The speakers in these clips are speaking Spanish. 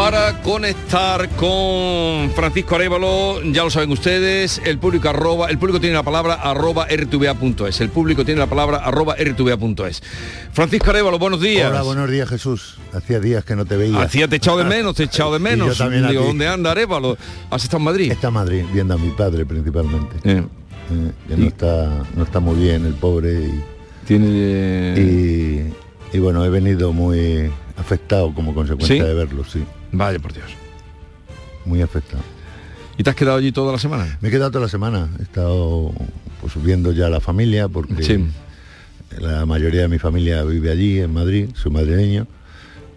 Para conectar con Francisco Arevalo, ya lo saben ustedes, el público arroba, el público tiene la palabra arroba rtva.es, el público tiene la palabra arroba rtva.es. Francisco Arevalo, buenos días. Hola, buenos días Jesús. Hacía días que no te veía. Hacía te he echado de menos, te he echado de menos. yo también Digo. ¿dónde anda Arevalo? ¿Has estado en Madrid? Está en Madrid, viendo a mi padre principalmente. Eh, Eh, que no está, no está muy bien el pobre y, tiene... y, y bueno, he venido muy afectado como consecuencia ¿Sí? de verlo, sí. Vaya por Dios. Muy afectado. ¿Y te has quedado allí toda la semana? Me he quedado toda la semana, he estado pues viendo ya a la familia porque Sí. la mayoría de mi familia vive allí en Madrid, soy madrileño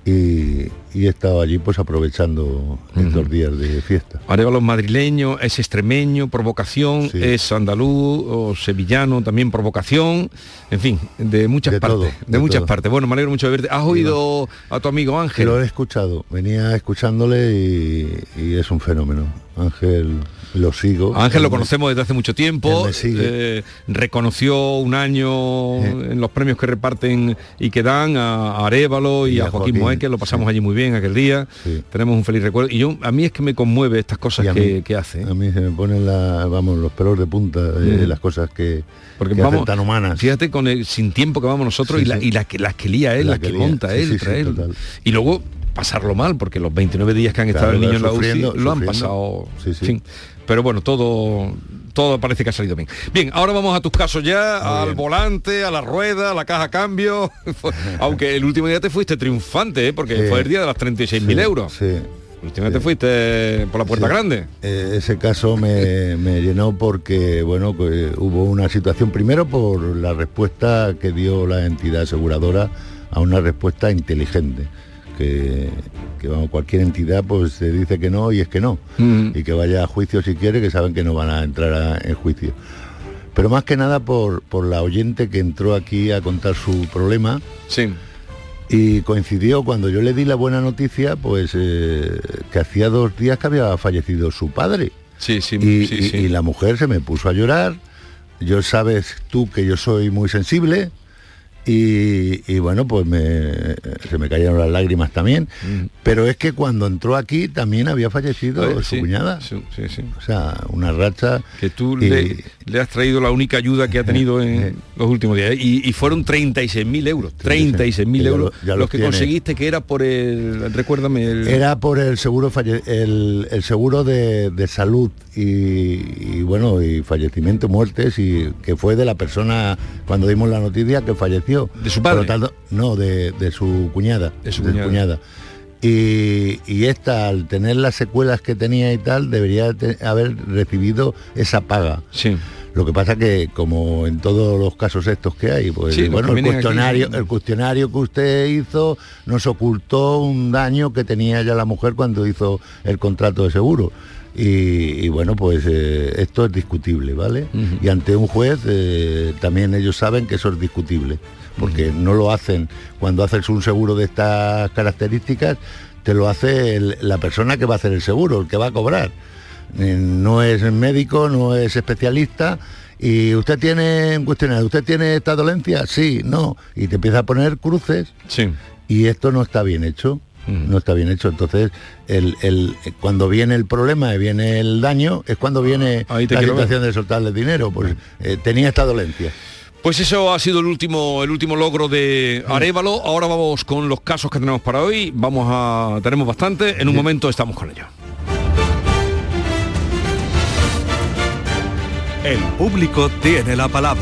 y, y he estado allí pues aprovechando estos días de fiesta. Arevalo es madrileño, es extremeño, por vocación, Sí. es andaluz o sevillano, también por vocación, en fin, de muchas De partes, todo, de, de muchas todo. partes. Bueno, me alegro mucho de verte. ¿Has oído a tu amigo Ángel? lo he escuchado, venía escuchándole y, y es un fenómeno. Ángel lo sigo. A Ángel lo conocemos desde hace mucho tiempo, eh, reconoció un año Eh. en los premios que reparten y que dan a Arevalo y, Y a Joaquín, Joaquín, Moeque, lo pasamos sí. allí muy bien aquel día, Sí. tenemos un feliz recuerdo. Y yo, a mí es que me conmueve estas cosas que, mí- que hace. ¿eh? A mí se me ponen la, vamos, los pelos de punta de Mm. las cosas que, Porque que vamos, hacen tan humanas. Fíjate con el sin tiempo que vamos nosotros y, la, y la que las que lía él, La las que, que monta él, trae él. Y luego pasarlo mal, porque los 29 días que han estado el niño en la UCI sufriendo, lo han pasado. Sí, sí. en fin. Pero bueno, todo todo parece que ha salido bien. Bien, ahora vamos a tus casos ya, Muy al bien. volante, a la rueda, a la caja cambio. Aunque el último día te fuiste triunfante, ¿eh? porque Sí. fue el día de las 36.000 Sí, euros. Sí. El último día te Sí. fuiste por la puerta Sí. grande. Eh, ese caso me, me llenó porque bueno hubo una situación primero por la respuesta que dio la entidad aseguradora a una respuesta inteligente que, que, vamos, cualquier entidad pues se dice que no y es que no Mm. y que vaya a juicio si quiere que saben que no van a entrar a- en juicio pero más que nada por, por la oyente que entró aquí a contar su problema Sí. y coincidió cuando yo le di la buena noticia pues eh, que hacía dos días que había fallecido su padre Sí, sí, y, sí, y- sí. y la mujer se me puso a llorar. Yo sabes tú que yo soy muy sensible y, y bueno, pues me, se me cayeron las lágrimas también. Mm. Pero es que cuando entró aquí también había fallecido Eh, su sí, cuñada. Sí, sí, sí. O sea, una racha. que tú y- le, le has traído la única ayuda que ha tenido en los últimos días. Y, y fueron 36.000 euros. 36.000 Ya euros. lo- ya los los que tiene. conseguiste que era por el... Recuérdame el... Era por el seguro falle- el, el seguro de, de salud y, y, bueno y fallecimiento, muertes y que fue de la persona cuando dimos la noticia que falleció. ¿De su Por lo padre? tanto, no, de, de su cuñada. De su cuñada. Y, y esta, al tener las secuelas que tenía y tal, debería te- haber recibido esa paga. Sí. Lo que pasa que, como en todos los casos estos que hay, pues Sí, bueno, el aquí, cuestionario, el cuestionario que usted hizo nos ocultó un daño que tenía ya la mujer cuando hizo el contrato de seguro. Y, y bueno, pues eh, esto es discutible, ¿vale? Y ante un juez eh, también ellos saben que eso es discutible, porque no lo hacen cuando haces un seguro de estas características, te lo hace el- la persona que va a hacer el seguro, el que va a cobrar. Eh, no es médico, no es especialista. Y usted tiene un cuestionario, ¿usted tiene esta dolencia? Sí, no. Y te empieza a poner cruces Sí. y esto no está bien hecho. Ujú. No está bien hecho. Entonces, el, el- cuando viene el problema y viene el daño, es cuando viene Ahí te la ver. situación de soltarle dinero. Pues eh, tenía esta dolencia. Pues eso ha sido el último, el último logro de Arevalo. Ahora vamos con los casos que tenemos para hoy. Vamos a. tenemos bastante. En un momento estamos con ello. El público tiene la palabra.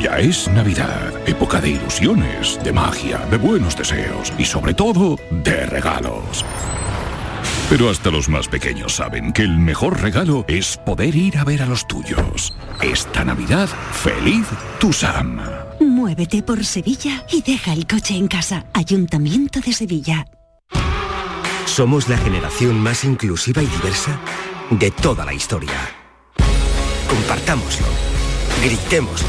Ya es Navidad, época de ilusiones, de magia, de buenos deseos y sobre todo de regalos. Pero hasta los más pequeños saben que el mejor regalo es poder ir a ver a los tuyos. Esta Navidad, feliz Tusam. Muévete por Sevilla y deja el coche en casa. Ayuntamiento de Sevilla. Somos la generación más inclusiva y diversa de toda la historia. Compartámoslo, gritémoslo,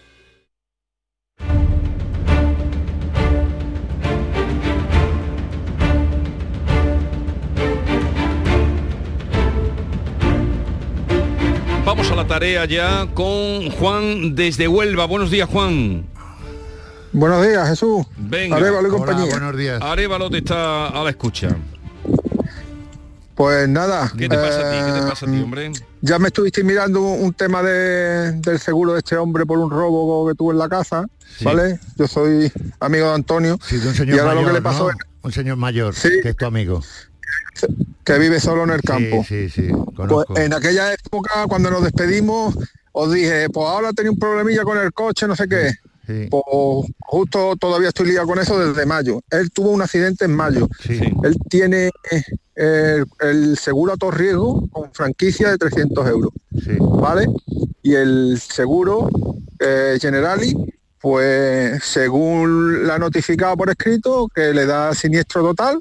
A la tarea ya con Juan desde Huelva. Buenos días, Juan. Buenos días, Jesús. Venga. Arévalo y compañía. buenos días. Arévalo te está a la escucha. Pues nada. ¿Qué te pasa a ti? ¿Qué te eh, pasa a ti, hombre? Ya me estuviste mirando un, tema de- del seguro de este hombre por un robo que tuvo en la casa, ¿vale? Yo soy amigo de Antonio. Sí, de un y señor ahora mayor, lo que le pasó ¿no? es Un señor mayor, que es tu amigo. Que vive solo en el campo. Sí, sí, sí, Pues en aquella época, cuando nos despedimos, os dije, pues ahora tenía un problemilla con el coche, no sé qué. Pues justo todavía estoy liado con eso desde mayo. Él tuvo un accidente en mayo. Él tiene eh, el seguro a todo riesgo con franquicia de 300 euros. ¿Vale? Y el seguro eh, Generali, pues según la ha notificado por escrito, que le da siniestro total,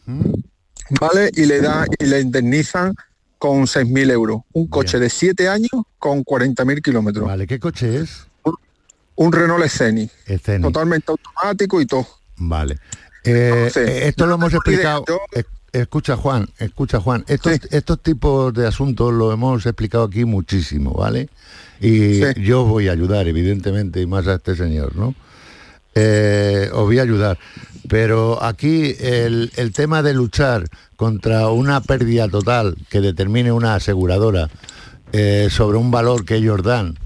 ¿vale? Y le da y le indemnizan con 6.000 euros. Un coche de 7 años con 40.000 kilómetros. Vale, ¿qué coche es? Un Renault Scenic. Scenic. Totalmente automático y todo. Vale. Eh, Entonces, eh, esto lo hemos explicado. Escucha Juan, escucha Juan, estos, estos tipos de asuntos lo hemos explicado aquí muchísimo, ¿vale? Y yo os voy a ayudar, evidentemente, y más a este señor, ¿no? Eh, os voy a ayudar. Pero aquí el, el tema de luchar contra una pérdida total que determine una aseguradora eh, sobre un valor que ellos dan,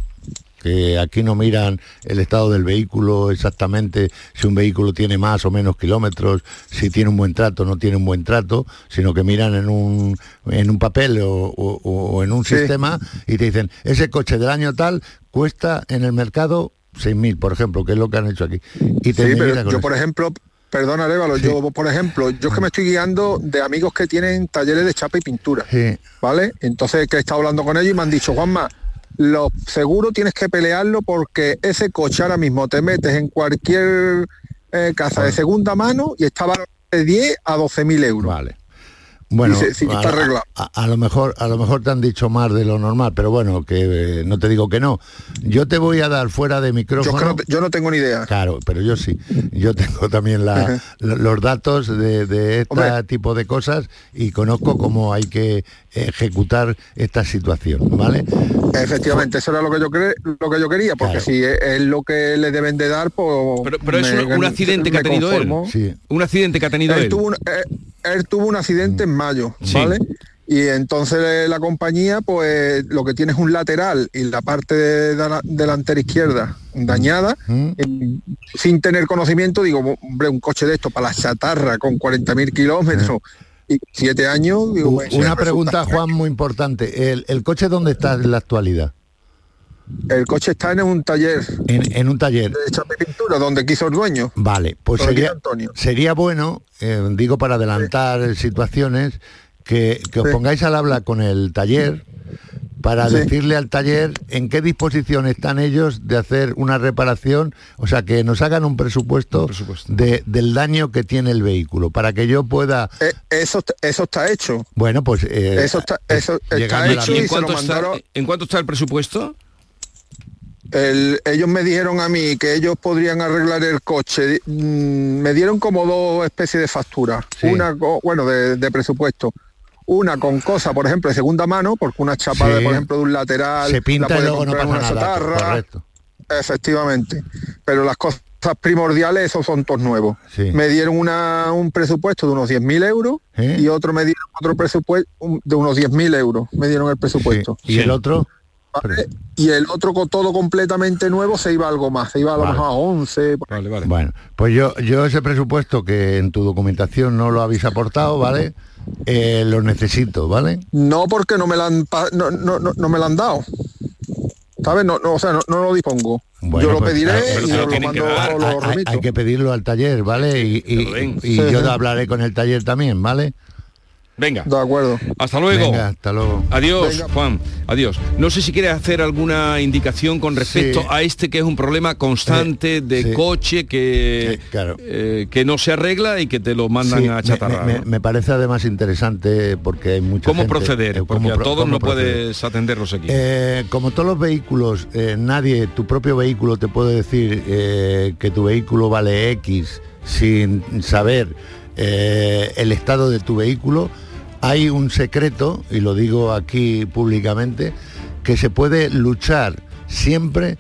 que aquí no miran el estado del vehículo exactamente, si un vehículo tiene más o menos kilómetros, si tiene un buen trato o no tiene un buen trato, sino que miran en un, en un papel o, o- o en un Sí. sistema y te dicen, ese coche del año tal cuesta en el mercado 6.000, por ejemplo, que es lo que han hecho aquí. Y te Sí, pero yo eso. por ejemplo, perdona Arévalo, yo por ejemplo, yo es que me estoy guiando de amigos que tienen talleres de chapa y pintura, Sí. ¿vale? Entonces que he estado hablando con ellos y me han dicho, Juanma, lo seguro tienes que pelearlo porque ese coche ahora mismo te metes en cualquier eh, casa de segunda mano y está de 10 a 12 mil euros. Vale. Bueno, sí, a, está arreglado. a- a lo mejor a lo mejor te han dicho más de lo normal, pero bueno, que eh, no te digo que no. Yo te voy a dar fuera de micrófono. no, yo no tengo ni idea. Claro, pero yo sí. Yo tengo también la- los datos de, de este tipo de cosas y conozco cómo hay que ejecutar esta situación, ¿vale? Efectivamente, eso era lo que yo cre- lo que yo quería, porque si es, es lo que le deben de dar, pues. Pero, pero es un, un accidente que ha tenido él. conformo. Un accidente que ha tenido él. él tuvo un, eh, él tuvo un accidente en mayo, Sí. ¿vale? y entonces la compañía pues lo que tiene es un lateral y la parte de- de la- delantera izquierda dañada sin tener conocimiento digo hombre un coche de esto para la chatarra con 40.000 kilómetros y siete años digo, pues, Una pregunta, Juan, muy importante. ¿El, el coche dónde está en la actualidad? el coche está en un taller En, en un taller. de pintura donde quiso el dueño Vale, pues sería, Antonio. sería bueno, eh, digo para adelantar situaciones, que, que os Sí. pongáis al habla con el taller para Sí. decirle al taller en qué disposición están ellos de hacer una reparación, o sea, que nos hagan un presupuesto, de- del daño que tiene el vehículo, para que yo pueda... Eh, eso eso está hecho Bueno, pues... eh, eso está eso a la- hecho ¿Y y en se lo cuánto, está, mandaron ¿En cuánto está el presupuesto? El- ellos me dijeron a mí que ellos podrían arreglar el coche. Mm, me dieron como dos especies de facturas. Una, bueno, de, de presupuesto. Una con cosa, por ejemplo, de segunda mano, porque una chapa, de, por ejemplo, de un lateral. Se pinta la y puede luego comprar pasa una nada, chatarra. correcto. Efectivamente. Pero las cosas primordiales, esos son todos nuevos. Sí. Me dieron una, un presupuesto de unos 10.000 euros ¿Eh? y otro me dieron otro presupuesto de unos 10.000 euros. Me dieron el presupuesto. ¿Y el otro? ¿vale? Y el otro con todo completamente nuevo se iba algo más, se iba a lo Vale. mejor a 11. Vale, vale. Bueno, pues yo, yo ese presupuesto que en tu documentación no lo habéis aportado, ¿vale? Eh, lo necesito, ¿vale? No porque no me la han, no, no, no, no me la han dado. ¿Sabes? No, no, o sea, no, no lo dispongo. Bueno, Yo lo pues, pediré hay- y os lo mando, os lo hay- hay, remito. hay que pedirlo al taller, ¿vale? Y, y- y Sí, yo sí. hablaré con el taller también, ¿vale? Venga. De acuerdo. Hasta luego. Venga, hasta luego. Adiós, Venga. Juan. Adiós. No sé si quieres hacer alguna indicación con respecto Sí. a este que es un problema constante de sí. coche que, Sí, claro. eh, que no se arregla y que te lo mandan Sí, a chatarrar. me, ¿no? me parece además interesante porque hay mucha ¿Cómo gente- proceder? eh, Porque cómo a todos no proceder. puedes atenderlos aquí. Eh, como todos los vehículos, eh, nadie, tu propio vehículo te puede decir eh, que tu vehículo vale X sin saber eh, el estado de tu vehículo. Hay un secreto, y lo digo aquí públicamente, que se puede luchar siempre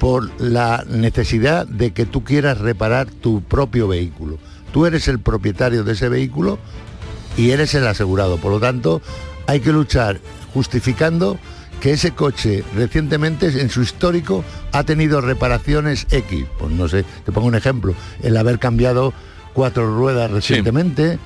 por la necesidad de que tú quieras reparar tu propio vehículo. Tú eres el propietario de ese vehículo y eres el asegurado. Por lo tanto, hay que luchar justificando que ese coche recientemente en su histórico ha tenido reparaciones X. Pues no sé, te pongo un ejemplo, el haber cambiado cuatro ruedas recientemente,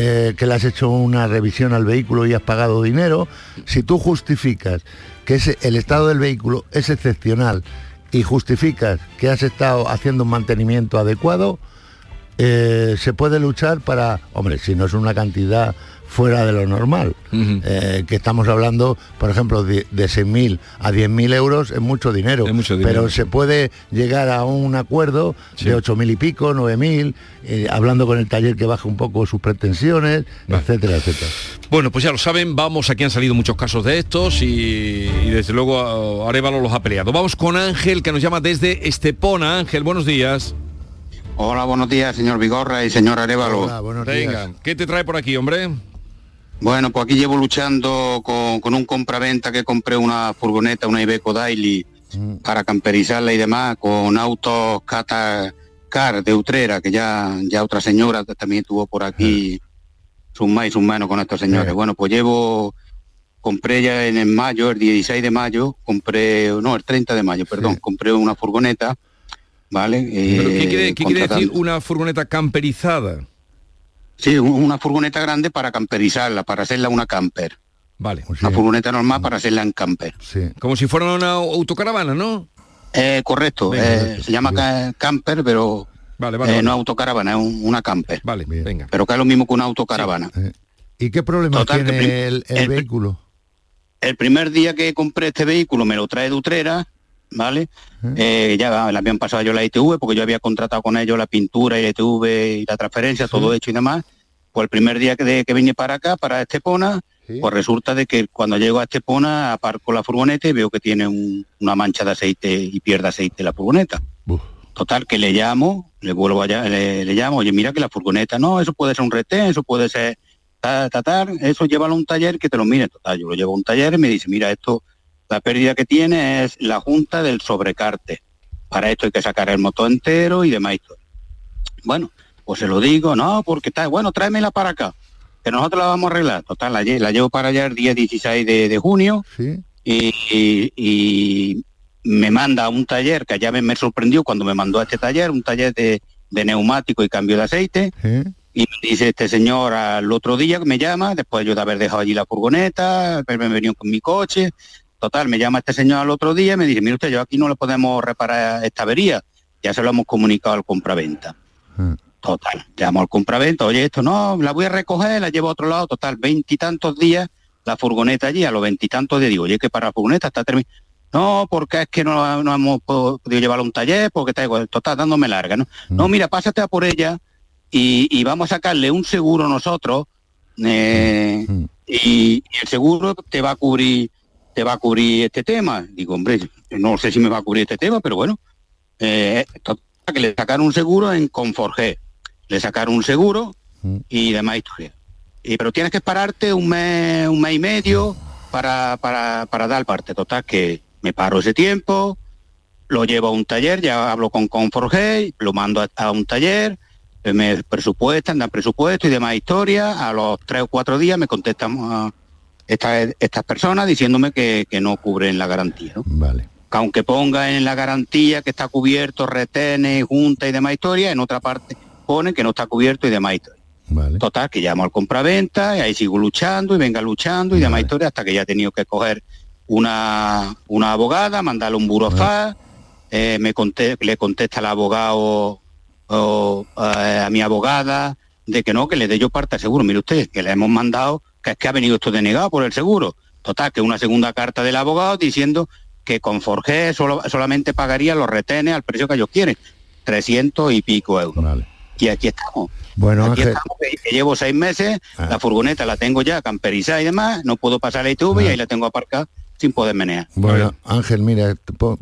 eh, que le has hecho una revisión al vehículo y has pagado dinero. Si tú justificas que el estado del vehículo es excepcional y justificas que has estado haciendo un mantenimiento adecuado, eh, se puede luchar para, hombre, si no es una cantidad fuera de lo normal, eh, que estamos hablando, por ejemplo, de, de 6.000 a 10.000 euros es mucho dinero, dinero, pero sí. se puede llegar a un acuerdo de 8.000 y pico, 9.000, eh, hablando con el taller que baje un poco sus pretensiones, etcétera, etcétera. Bueno, pues ya lo saben, vamos, aquí han salido muchos casos de estos y, y desde luego a- Arevalo los ha peleado. Vamos con Ángel, que nos llama desde Estepona. Ángel, buenos días. Hola, buenos días, señor Vigorra y señor Arevalo. Venga, ¿qué te trae por aquí, hombre? Bueno, pues aquí llevo luchando con, con un compraventa que compré una furgoneta, una Iveco Daily, para camperizarla y demás, con autos Cata Car de Utrera, que ya, ya otra señora también tuvo por aquí sus más y sus menos con estos señores. Bueno, pues llevo, compré ya en el mayo, el 16 de mayo, compré, no, el 30 de mayo, perdón, compré una furgoneta, ¿vale? ¿Pero qué Eh, quiere, qué quiere decir una furgoneta camperizada? Sí, un- una furgoneta grande para camperizarla, para hacerla una camper. Vale. Una furgoneta normal para hacerla en camper. Como si fuera una autocaravana, ¿no? Eh, correcto, Venga, eh, se llama ca- camper, pero Vale, vale, eh, vale. no autocaravana, es un- una camper. Vale, venga. Pero que es lo mismo que una autocaravana. ¿Y qué problema Total, tiene el el- vehículo? El primer día que compré este vehículo me lo trae de Utrera, ¿vale? Eh, ya le habían pasado yo la ITV porque yo había contratado con ellos la pintura y la ITV y la transferencia, todo hecho y demás. Pues el primer día que, de- que vine para acá, para Estepona, pues resulta de que cuando llego a Estepona aparco la furgoneta y veo que tiene un- una mancha de aceite y pierde aceite la furgoneta. Total, que le llamo, le vuelvo allá, le, le llamo, oye, mira que la furgoneta, no, eso puede ser un retén, eso puede ser ta, ta, ta, eso llévalo a un taller que te lo mire. Total, yo lo llevo a un taller y me dice, mira, esto, la pérdida que tiene es la junta del sobrecarte. Para esto hay que sacar el motor entero y demás. Bueno, pues se lo digo, no, porque está, bueno, tráemela para acá. que nosotros la vamos a arreglar. Total, la, lle- la llevo para allá el día 16 de, de junio y, y- y me manda a un taller que ya me, me sorprendió cuando me mandó a este taller, un taller de, de neumático y cambio de aceite. Y me dice este señor al otro día que me llama, después yo de haber dejado allí la furgoneta, haberme venido con mi coche. Total, me llama este señor al otro día y me dice, mire usted, yo aquí no le podemos reparar esta avería. Ya se lo hemos comunicado al compraventa. Total, llamo al compraventa, oye, esto no, la voy a recoger, la llevo a otro lado, total, veintitantos días la furgoneta allí, a los veintitantos días digo, oye, que para la furgoneta está terminada. No, porque es que no, no hemos po- podido llevarla a un taller, porque está igual, total, dándome larga, ¿no? No, mira, pásate a por ella y, y vamos a sacarle un seguro nosotros eh, y, y el seguro te va a cubrir te va a cubrir este tema. Digo, hombre, no sé si me va a cubrir este tema, pero bueno, eh, que le sacaron un seguro en Conforge, le sacaron un seguro y demás historia. Y, pero tienes que pararte un mes, un mes y medio para, para, para dar parte. Total, que me paro ese tiempo, lo llevo a un taller, ya hablo con Conforge, lo mando a, a un taller, me presupuestan, dan presupuesto y demás historia. A los tres o cuatro días me contestan ah, estas, estas personas diciéndome que, que no cubren la garantía. ¿no? Vale. Que aunque ponga en la garantía que está cubierto, retene, junta y demás historia, en otra parte pone que no está cubierto y demás historia. Total, que llamo al compraventa y ahí sigo luchando y venga luchando y demás historia hasta que ya he tenido que coger una, una abogada, mandarle un burofax, eh, me le contesta el abogado o, eh, a mi abogada de que no, que le dé yo parte al seguro. Mire usted, que le hemos mandado, que es que ha venido esto denegado por el seguro. Total, que una segunda carta del abogado diciendo que con Forge solo, solamente pagaría los retenes al precio que ellos quieren, 300 y pico euros. Y aquí estamos. Bueno, Aquí Ángel, estamos, que- llevo seis meses, la furgoneta la tengo ya camperizada y demás, no puedo pasar la ITV y ahí la tengo aparcada sin poder menear. Bueno, Ángel, mira,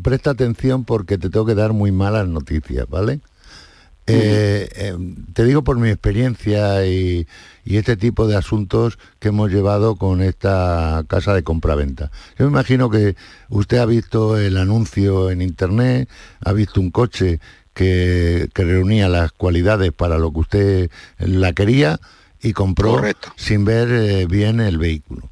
presta atención porque te tengo que dar muy malas noticias, ¿vale? Eh, eh, te digo por mi experiencia y, y este tipo de asuntos que hemos llevado con esta casa de compraventa. Yo me imagino que usted ha visto el anuncio en internet, ha visto un coche que, que reunía las cualidades para lo que usted la quería y compró sin ver eh, bien el vehículo.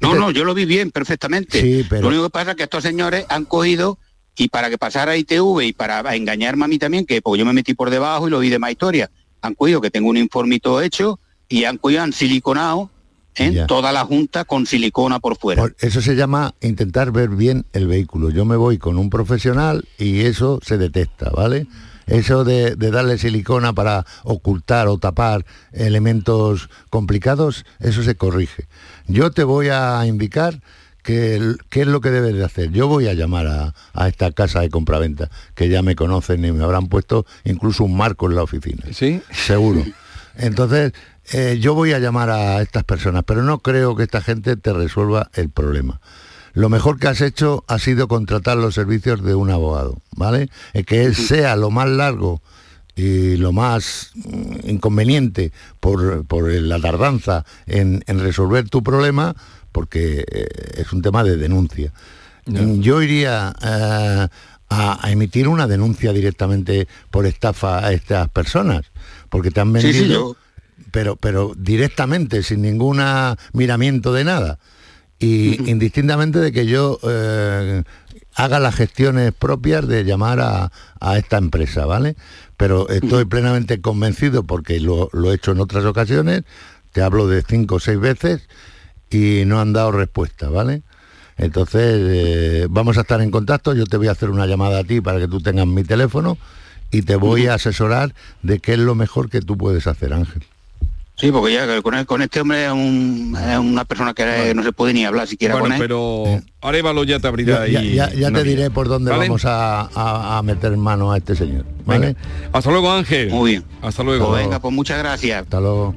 No, no, yo lo vi bien, perfectamente. Sí, pero- Lo único que pasa es que estos señores han cogido y para que pasara ITV y para engañarme a mí también, que porque yo me metí por debajo y lo vi de más historia, han cogido que tengo un informito hecho y han cogido, han siliconado en Ya. toda la junta con silicona por fuera. Por- eso se llama intentar ver bien el vehículo. Yo me voy con un profesional y eso se detecta, ¿vale? Eso de, de darle silicona para ocultar o tapar elementos complicados, eso se corrige. Yo te voy a indicar qué es lo que debes de hacer. Yo voy a llamar a, a esta casa de compraventa, que ya me conocen y me habrán puesto incluso un marco en la oficina. ¿Sí? Seguro. Entonces, eh, yo voy a llamar a estas personas, pero no creo que esta gente te resuelva el problema. Lo mejor que has hecho ha sido contratar los servicios de un abogado, ¿vale? Eh, que él sea lo más largo y lo más mm, inconveniente por, por la tardanza en, en resolver tu problema, porque eh, es un tema de denuncia. Yo iría eh, a, a emitir una denuncia directamente por estafa a estas personas, porque te han Sí, sí, vendido, pero, pero directamente, sin ningún miramiento de nada. Y indistintamente de que yo eh, haga las gestiones propias de llamar a, a esta empresa, ¿vale? Pero estoy plenamente convencido porque lo, lo he hecho en otras ocasiones, te hablo de cinco o seis veces y no han dado respuesta, ¿vale? Entonces, eh, vamos a estar en contacto, yo te voy a hacer una llamada a ti para que tú tengas mi teléfono y te voy a asesorar de qué es lo mejor que tú puedes hacer, Ángel. Sí, porque ya con, el- con este hombre es, un- es una persona que no se puede ni hablar siquiera Bueno, con él. pero Arevalo ya te abrirá Ya, ahí ya- te diré por dónde ¿Vale? vamos a, a- a meter mano a este señor. ¿vale? Hasta luego, Ángel. Muy bien. Hasta luego. Pues venga, pues muchas gracias. Hasta luego.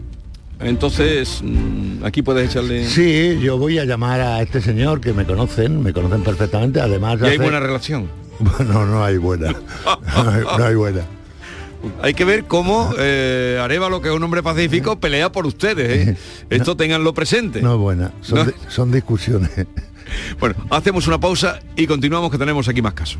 Entonces, mm, aquí puedes echarle... Sí, yo voy a llamar a este señor que me conocen, me conocen perfectamente, además... ¿Y hay hace- buena relación? Bueno, no hay buena. No hay, no hay buena. Hay que ver cómo eh, Arevalo, que es un hombre pacífico, pelea por ustedes. ¿eh? Esto tenganlo presente. No es buena. Son, No. son discusiones. Bueno, hacemos una pausa y continuamos que tenemos aquí más casos.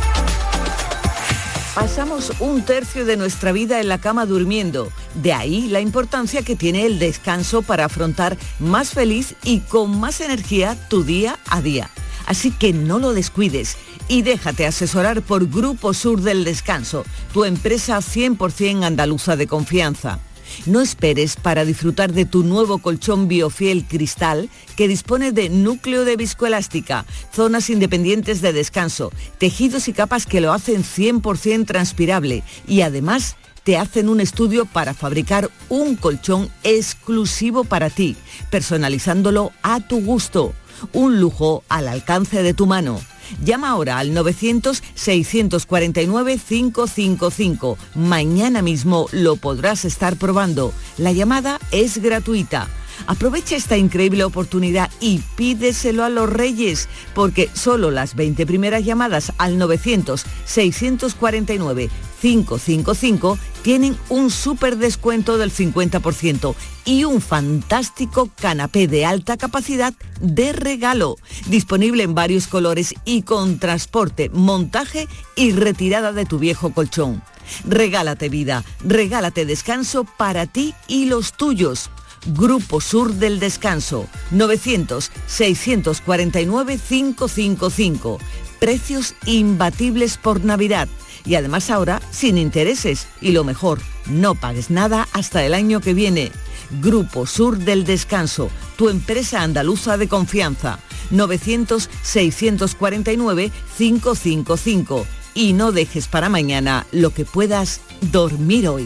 Pasamos un tercio de nuestra vida en la cama durmiendo. De ahí la importancia que tiene el descanso para afrontar más feliz y con más energía tu día a día. Así que no lo descuides y déjate asesorar por Grupo Sur del Descanso, tu empresa 100% andaluza de confianza. No esperes para disfrutar de tu nuevo colchón Biofiel Cristal que dispone de núcleo de viscoelástica, zonas independientes de descanso, tejidos y capas que lo hacen 100% transpirable y además te hacen un estudio para fabricar un colchón exclusivo para ti, personalizándolo a tu gusto. Un lujo al alcance de tu mano. Llama ahora al 900-649-555. Mañana mismo lo podrás estar probando. La llamada es gratuita. Aprovecha esta increíble oportunidad y pídeselo a los reyes, porque solo las 20 primeras llamadas al 900-649-555 tienen un súper descuento del 50% y un fantástico canapé de alta capacidad de regalo, disponible en varios colores y con transporte, montaje y retirada de tu viejo colchón. Regálate vida, regálate descanso para ti y los tuyos. Grupo Sur del Descanso, 900-649-555. Precios imbatibles por Navidad. Y además ahora sin intereses. Y lo mejor, no pagues nada hasta el año que viene. Grupo Sur del Descanso, tu empresa andaluza de confianza. 900-649-555. Y no dejes para mañana lo que puedas dormir hoy.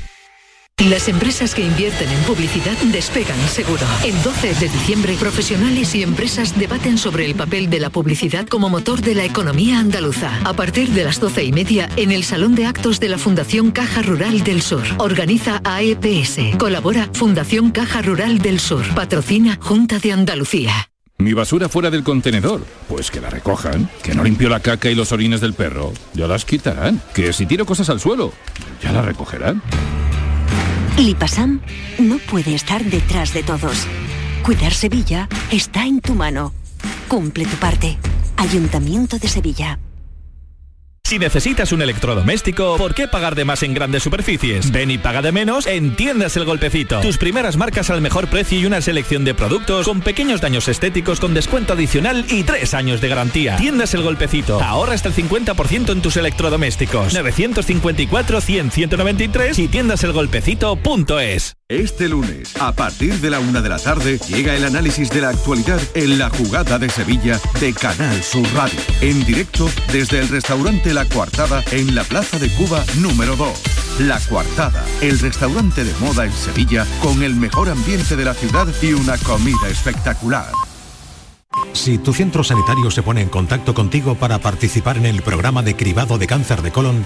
Las empresas que invierten en publicidad despegan seguro. El 12 de diciembre, profesionales y empresas debaten sobre el papel de la publicidad como motor de la economía andaluza. A partir de las 12 y media, en el Salón de Actos de la Fundación Caja Rural del Sur. Organiza AEPS. Colabora Fundación Caja Rural del Sur. Patrocina Junta de Andalucía. Mi basura fuera del contenedor. Pues que la recojan. Que no limpio la caca y los orines del perro. Ya las quitarán. Que si tiro cosas al suelo, ya las recogerán. Lipasam no puede estar detrás de todos. Cuidar Sevilla está en tu mano. Cumple tu parte. Ayuntamiento de Sevilla. Si necesitas un electrodoméstico, ¿por qué pagar de más en grandes superficies? Ven y paga de menos en Tiendas El Golpecito. Tus primeras marcas al mejor precio y una selección de productos con pequeños daños estéticos con descuento adicional y tres años de garantía. Tiendas El Golpecito. Ahorra hasta el 50% en tus electrodomésticos. 954-100-193 y tiendaselgolpecito.es. Este lunes, a partir de la una de la tarde, llega el análisis de la actualidad en la jugada de Sevilla de Canal Sur Radio. En directo desde el restaurante La Coartada en la Plaza de Cuba número 2. La Coartada, el restaurante de moda en Sevilla con el mejor ambiente de la ciudad y una comida espectacular. Si tu centro sanitario se pone en contacto contigo para participar en el programa de cribado de cáncer de colon,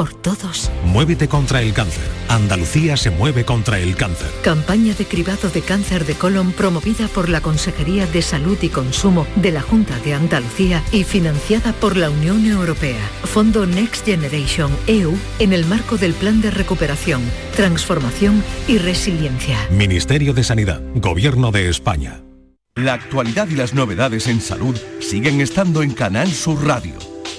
por todos. Muévete contra el cáncer. Andalucía se mueve contra el cáncer. Campaña de cribado de cáncer de colon promovida por la Consejería de Salud y Consumo de la Junta de Andalucía y financiada por la Unión Europea. Fondo Next Generation EU en el marco del Plan de Recuperación, Transformación y Resiliencia. Ministerio de Sanidad, Gobierno de España. La actualidad y las novedades en salud siguen estando en Canal Sur Radio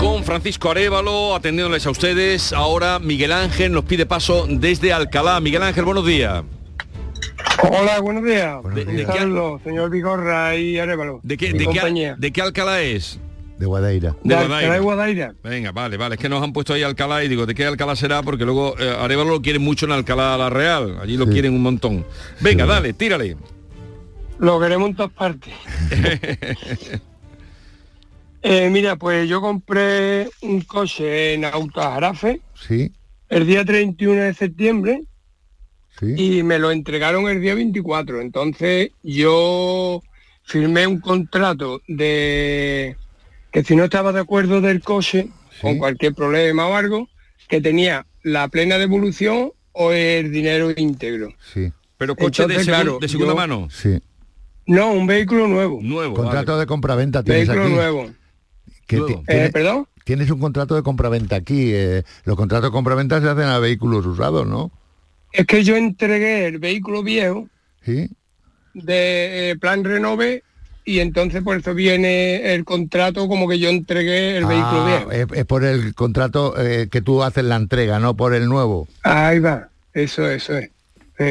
con Francisco Arevalo, atendiéndoles a ustedes. Ahora Miguel Ángel nos pide paso desde Alcalá. Miguel Ángel, buenos días. Hola, buenos días. de, qué, señor Vigorra y Arevalo. ¿De qué, de qué, ¿De qué Alcalá es? De Guadaira. De, Guadaira. Guadaira. Venga, vale, vale. Es que nos han puesto ahí Alcalá y digo, ¿de qué Alcalá será? Porque luego eh, Arevalo lo quiere mucho en Alcalá la Real. Allí lo quieren un montón. Venga, dale, tírale. Lo queremos en todas partes. Eh, mira, pues yo compré un coche en Autojarafe sí. el día 31 de septiembre y me lo entregaron el día 24. Entonces yo firmé un contrato de que si no estaba de acuerdo del coche, con cualquier problema o algo, que tenía la plena devolución o el dinero íntegro. Sí. Pero coche de, segunda mano. Sí. No, un vehículo nuevo. Nuevo. Contrato de compraventa tienes Vehículo nuevo. Eh, ¿Perdón? Tienes un contrato de compraventa aquí. Eh, los contratos de compraventa se hacen a vehículos usados, ¿no? Es que yo entregué el vehículo viejo ¿Sí? de eh, plan renove y entonces por eso viene el contrato como que yo entregué el vehículo ah, viejo. Es, por el contrato que tú haces la entrega, no por el nuevo. Ahí va, eso, eso es.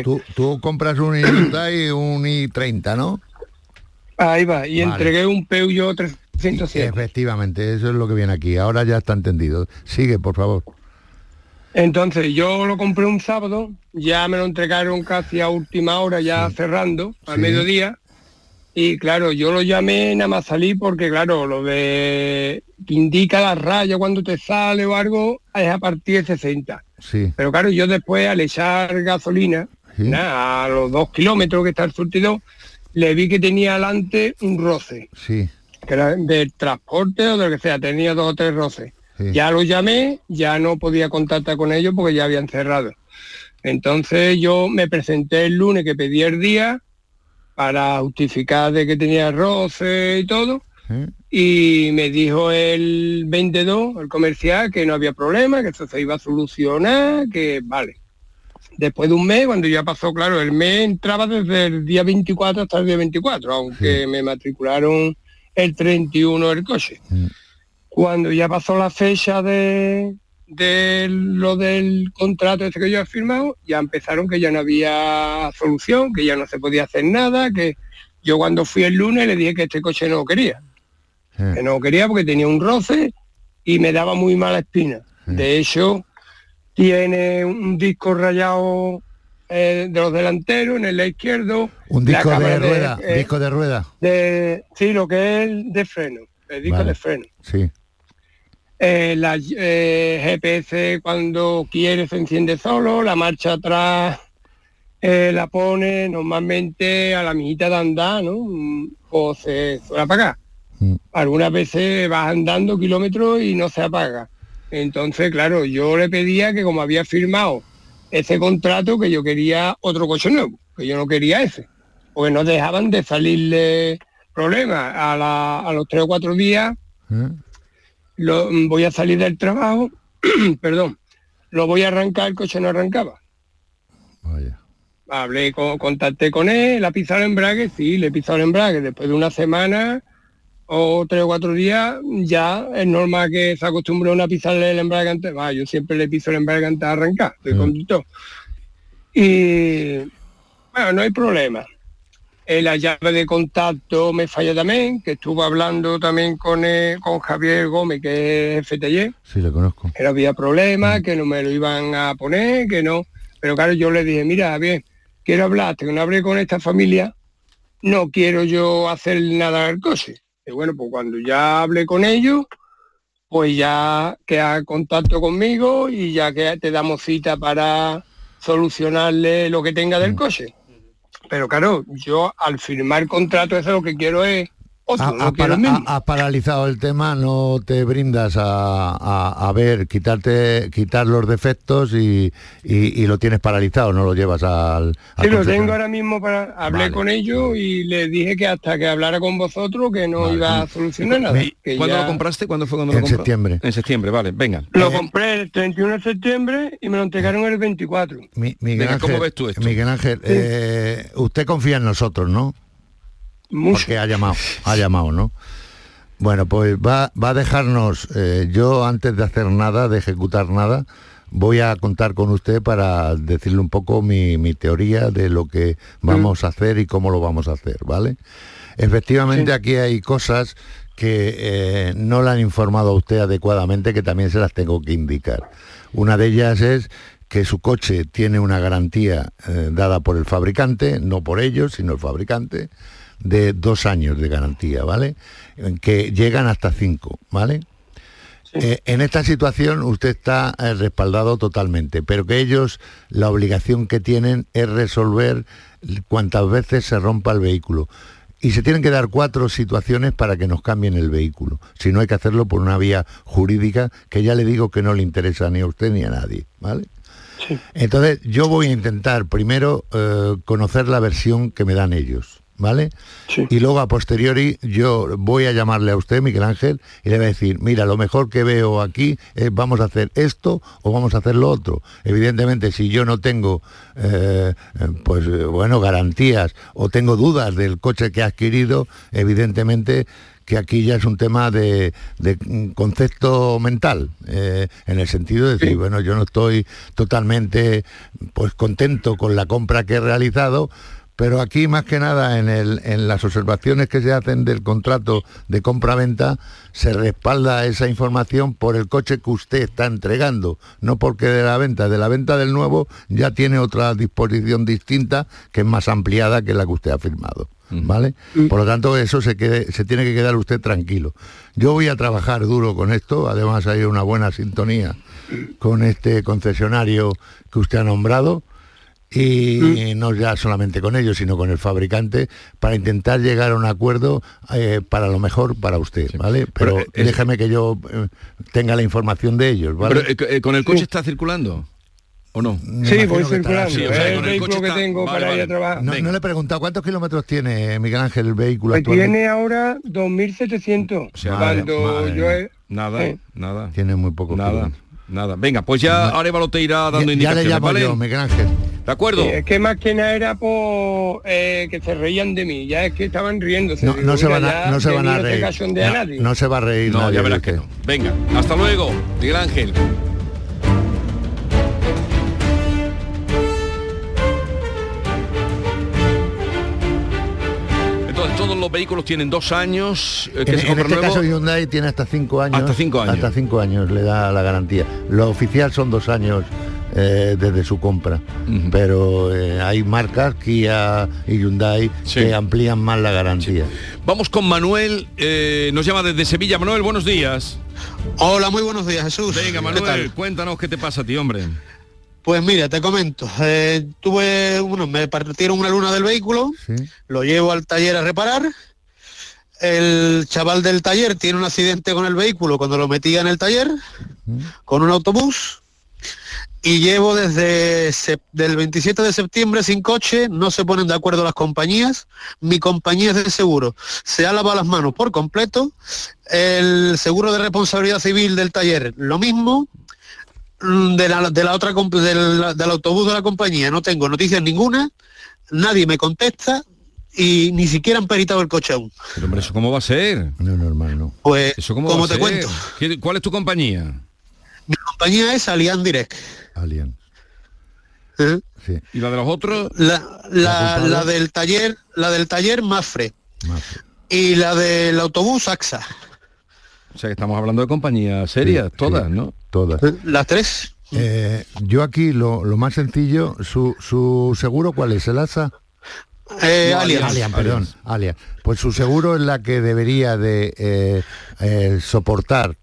Tú, compras un Hyundai y un i30, ¿no? Ahí va, y entregué un Peugeot 3 Efectivamente, eso es lo que viene aquí. Ahora ya está entendido. Sigue, por favor. Entonces, yo lo compré un sábado, ya me lo entregaron casi a última hora, ya cerrando, al mediodía. Y claro, yo lo llamé nada más salir porque, claro, lo de que indica la raya cuando te sale o algo es a partir de 60. Sí. Pero claro, yo después al echar gasolina, a los dos kilómetros que está el surtido, le vi que tenía adelante un roce. Sí que era del transporte o de lo que sea, tenía dos o tres roces. Ya lo llamé, ya no podía contactar con ellos porque ya habían cerrado. Entonces yo me presenté el lunes que pedí el día para justificar de que tenía roce y todo. Y me dijo el 22, el comercial, que no había problema, que eso se iba a solucionar, que vale. Después de un mes, cuando ya pasó, claro, el mes entraba desde el día 24 hasta el día 24, aunque me matricularon el 31 el coche. Mm. Cuando ya pasó la fecha de, de lo del contrato este que yo he firmado, ya empezaron que ya no había solución, que ya no se podía hacer nada, que yo cuando fui el lunes le dije que este coche no lo quería. Que no lo quería porque tenía un roce y me daba muy mala espina. De hecho, tiene un disco rayado eh, de los delanteros, en el izquierdo. Un disco de rueda, eh, disco de rueda. De, sí, lo que es de freno, el disco de freno. Sí. Eh, la GPS cuando quiere se enciende solo, la marcha atrás la pone normalmente a la mijita de andar, ¿no? O se suele apagar. Mm. Algunas veces vas andando kilómetros y no se apaga. Entonces, claro, yo le pedía que como había firmado ese contrato que yo quería otro coche nuevo, que yo no quería ese, porque no dejaban de salirle problemas. A, los tres o cuatro días ¿Eh? lo, voy a salir del trabajo, perdón, lo voy a arrancar, el coche no arrancaba. hablé, con, contacté con él, la pisado el embrague, sí, le he pisado el embrague. Después de una semana o tres o cuatro días, ya es normal que se acostumbre a pisarle el embrague antes. Va, yo siempre le piso el embrague antes de arrancar, estoy Mm. conductor. Y bueno, no hay problema. Eh, la llave de contacto me falla también, que estuve hablando también con, eh, con Javier Gómez, que es FTY, Sí, le conozco. que no había Mm. problema, que no me lo iban a poner, que no. Pero claro, yo le dije, mira, bien, quiero hablar, que no hablé con esta familia, no quiero yo hacer nada al coche. Y bueno, pues cuando ya hablé con ellos, pues ya queda contacto conmigo y ya que te damos cita para solucionarle lo que tenga Mm. del coche. Pero claro, yo al firmar contrato eso lo que quiero es otro, Ha- no Has quiero el para- mismo. ha- paralizado el tema, no te brindas a, a- a ver, quitarte, quitar los defectos y, y- y lo tienes paralizado, no lo llevas al, al Sí, lo tengo ahora mismo para hablé Vale. con ellos y les dije que hasta que hablara con vosotros que no iba a solucionar nada. que ¿Cuándo ya- lo compraste? ¿Cuándo fue cuando En lo compró? septiembre. En septiembre, vale, venga. Lo compré el 31 de septiembre y me lo entregaron el 24. Mi- Miguel Venga, ¿cómo Ángel, ves tú esto? Miguel Ángel, eh, usted confía en nosotros, ¿no? Porque ha llamado, ha llamado, ¿no? Bueno, pues va, va a dejarnos, eh, yo antes de hacer nada, de ejecutar nada, voy a contar con usted para decirle un poco mi, mi teoría de lo que vamos a hacer y cómo lo vamos a hacer, ¿vale? Efectivamente aquí hay cosas que eh, no le han informado a usted adecuadamente, que también se las tengo que indicar. Una de ellas es que su coche tiene una garantía eh, dada por el fabricante, no por ellos, sino el fabricante, de dos años de garantía, ¿vale? Que llegan hasta cinco, ¿vale? Eh, en esta situación usted está eh, respaldado totalmente, pero que ellos la obligación que tienen es resolver cuantas veces se rompa el vehículo. Y se tienen que dar cuatro situaciones para que nos cambien el vehículo. Si no hay que hacerlo por una vía jurídica que ya le digo que no le interesa ni a usted ni a nadie, ¿vale? Entonces yo voy a intentar primero eh, conocer la versión que me dan ellos, ¿vale? Y luego a posteriori yo voy a llamarle a usted, Miguel Ángel, y le voy a decir, mira, lo mejor que veo aquí es vamos a hacer esto o vamos a hacer lo otro. Evidentemente, si yo no tengo, eh, pues bueno, garantías o tengo dudas del coche que he adquirido, evidentemente que aquí ya es un tema de, de, concepto mental, eh, en el sentido de decir, bueno, yo no estoy totalmente pues contento con la compra que he realizado, pero aquí más que nada en, el- en las observaciones que se hacen del contrato de compra-venta se respalda esa información por el coche que usted está entregando, no porque de la venta, de la venta del nuevo ya tiene otra disposición distinta que es más ampliada que la que usted ha firmado. ¿Vale? Por lo tanto, eso se, quede, se tiene que quedar usted tranquilo. Yo voy a trabajar duro con esto, además hay una buena sintonía con este concesionario que usted ha nombrado y no ya solamente con ellos, sino con el fabricante, para intentar llegar a un acuerdo eh, para lo mejor para usted, ¿vale? Pero, Pero, es- que yo eh, tenga la información de ellos, ¿vale? Pero, eh, ¿Con el coche está circulando? ¿O no? Sí, voy circulando. Sí, o sea, es con el el vehículo coche que está- tengo vale, para ir a trabajar. no, no le he preguntado cuántos kilómetros tiene Miguel Ángel el vehículo Pues tiene ahora 2.700. O sea, cuando madre yo he- Nada, nada. Tiene muy poco Nada, kilómetros. Nada. Venga, pues ya Arevalo te irá dando Ya- ya indicaciones, le llamo ¿vale? yo, Miguel Ángel. ¿De acuerdo? Sí, es que más que nada era por eh, que se reían de mí, ya es que estaban riéndose. No, se van a, no se van a reír. No, nadie. no se va a reír No, nadie ya verás que no. Venga, hasta luego, Miguel Ángel. Los vehículos tienen dos años eh, que En, se en compran este caso Hyundai tiene hasta cinco años. Hasta cinco años. Hasta cinco años le da la garantía. Lo oficial son dos años eh, desde su compra. Pero eh, hay marcas, Kia y Hyundai, que amplían más la garantía. Vamos con Manuel, eh, nos llama desde Sevilla. Manuel, buenos días. Hola, muy buenos días, Jesús. Venga, ¿Qué Manuel, tal? cuéntanos qué te pasa a ti, hombre. Pues mira, te comento. eh, tuve, bueno, me partieron una luna del vehículo, lo llevo al taller a reparar. El chaval del taller tiene un accidente con el vehículo cuando lo metía en el taller, con un autobús. Y llevo desde del 27 de septiembre sin coche, no se ponen de acuerdo las compañías. Mi compañía es de seguro. Se ha lavado las manos por completo. El seguro de responsabilidad civil del taller, lo mismo. De la, de la otra del, del autobús de la compañía no tengo noticias ninguna, nadie me contesta y ni siquiera han peritado el coche aún. Pero hombre, ¿eso cómo va a ser? No normal, ¿no? Pues, ¿Eso cómo como va te ser? cuento, ¿Qué- ¿Cuál es tu compañía? mi compañía es Allianz Direct. Alien. ¿eh? Sí. ¿Y la de los otros? La, la, la del taller, la del taller Mafre y la del autobús AXA. O sea, que estamos hablando de compañías serias, todas, ¿no? Todas. Las tres. Eh, yo aquí lo, lo más sencillo, su, su seguro cuál es, el ASA? Eh, No, Allianz. Allianz, perdón, Allianz. Pues su seguro es la que debería de eh, eh, soportar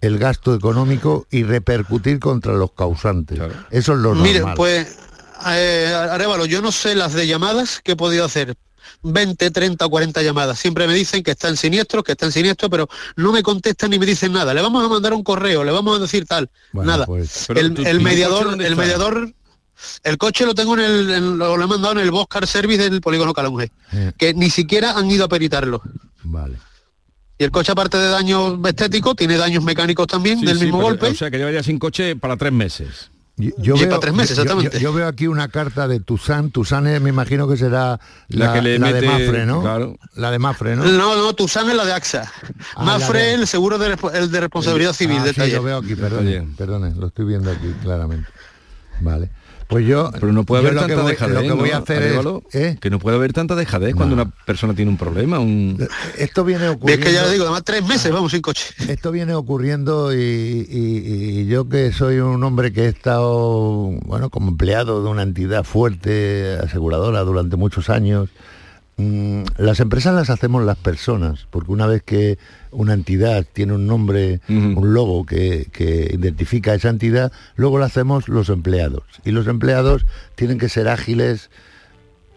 el gasto económico y repercutir contra los causantes. Eso es lo Mire, normal. pues, eh, Arevalo, yo no sé las de llamadas que he podido hacer. 20, 30 o 40 llamadas. Siempre me dicen que están siniestros, que están siniestros, pero no me contestan ni me dicen nada. Le vamos a mandar un correo, le vamos a decir tal. Bueno, nada. pues- el, tu- el ¿y el mediador, el está? mediador, el coche lo tengo en el, en- lo, lo he mandado en el Boscar Service del polígono Eh. que ni siquiera han ido a peritarlo. Vale. Y el coche, aparte de daños estéticos, tiene daños mecánicos también Sí, del sí, mismo pero- golpe. O sea, que llevaría sin coche para tres meses. Yo, veo, para tres meses, yo- yo- exactamente. Yo, veo aquí una carta de. Tucson es, me imagino que será La la, que le la de Mafre, ¿no? claro. La de Mafre, ¿no? No, no, Tucson es la de AXA. Ah, Mafre de- el seguro de, el de responsabilidad civil Ah, sí, taller. lo veo aquí, perdone, perdone, lo estoy viendo aquí claramente. Vale. Pues yo... Pero no puede haber lo que tanta voy- dejadez, Lo que voy a ¿no, hacer es... ¿eh? Que no puede haber tanta dejadez cuando una persona tiene un problema. Un... Esto viene Es ocurriendo... que ya le digo, además tres meses vamos sin coche. Esto viene ocurriendo y, y- y yo que soy un hombre que he estado, bueno, como empleado de una entidad fuerte, aseguradora durante muchos años, mm, las empresas las hacemos las personas, porque una vez que una entidad tiene un nombre, un logo que, que identifica a esa entidad, luego lo hacemos los empleados. Y los empleados tienen que ser ágiles,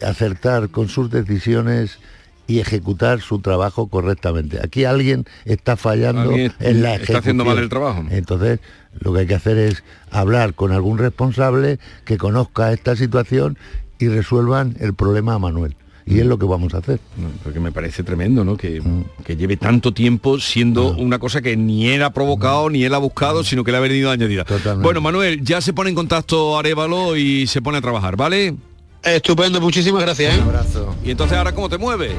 acertar con sus decisiones y ejecutar su trabajo correctamente. Aquí alguien está fallando Alguien en la está haciendo ejecución. mal el trabajo. Entonces, lo que hay que hacer es hablar con algún responsable que conozca esta situación y resuelvan el problema a Manuel. Y es lo que vamos a hacer. No, porque me parece tremendo, ¿no? Que, Mm. que lleve tanto tiempo siendo una cosa que ni él ha provocado, ni él ha buscado, sino que le ha venido añadida. Bueno, Manuel, ya se pone en contacto Arevalo y se pone a trabajar, ¿vale? Estupendo, muchísimas gracias. ¿eh? abrazo. Y entonces ahora cómo te mueves?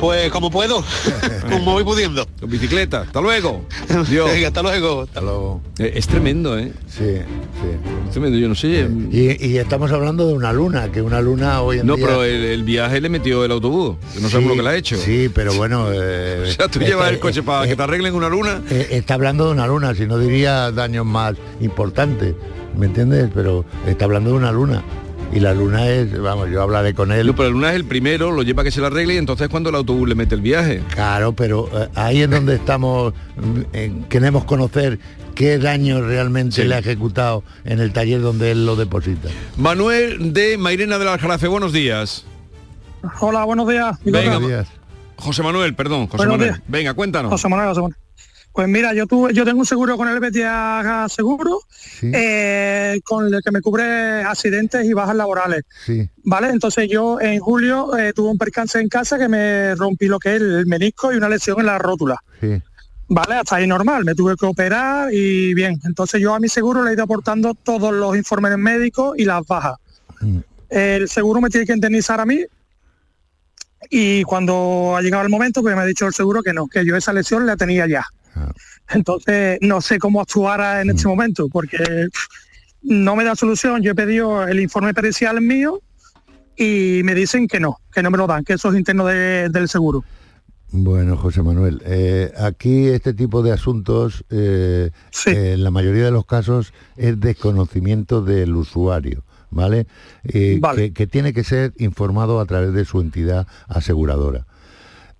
Pues como puedo, como voy pudiendo. Con bicicleta. Hasta luego. Dios. Venga, hasta luego. Hasta luego. Eh, Es tremendo, ¿eh? Sí, sí. Es tremendo, yo no sé. Y, y estamos hablando de una luna, que una luna hoy en No, día... pero el, el viaje le metió el autobús. que no sabemos Sí, lo que le ha hecho. Sí, pero bueno... eh, O sea, tú este- llevas el coche para eh, que te arreglen una luna. eh, está hablando de una luna, si no diría daños más importantes, ¿me entiendes? Pero está hablando de una luna. Y la luna es, vamos, yo hablaré con él. No, pero el luna es el primero, lo lleva a que se le arregle y entonces cuando el autobús le mete el viaje. Claro, pero eh, ahí es donde estamos, mm, eh, queremos conocer qué daño realmente Sí. le ha ejecutado en el taller donde él lo deposita. Manuel de Mairena del Aljarafe, buenos días. Hola, buenos días. Venga, Buenos días. José Manuel, perdón, José Buenos Manuel. días. Venga, cuéntanos. José Manuel, José Manuel. Pues mira, yo tuve, yo tengo un seguro con el BTA Seguro, eh, con el que me cubre accidentes y bajas laborales. Sí. ¿Vale? Entonces yo en julio eh, tuve un percance en casa que me rompí lo que es el menisco y una lesión en la rótula. Sí. ¿Vale? Hasta ahí normal, me tuve que operar y bien. Entonces yo a mi seguro le he ido aportando todos los informes médicos y las bajas. El seguro me tiene que indemnizar a mí y cuando ha llegado el momento, pues me ha dicho el seguro que no, que yo esa lesión la tenía ya. Entonces no sé cómo actuar en este momento, porque no me da solución. Yo he pedido el informe pericial mío y me dicen que no, que no me lo dan, que eso es interno de- del seguro. Bueno, José Manuel, eh, aquí este tipo de asuntos, eh, eh, en la mayoría de los casos, es desconocimiento del usuario, ¿vale? Eh, Que, que tiene que ser informado a través de su entidad aseguradora.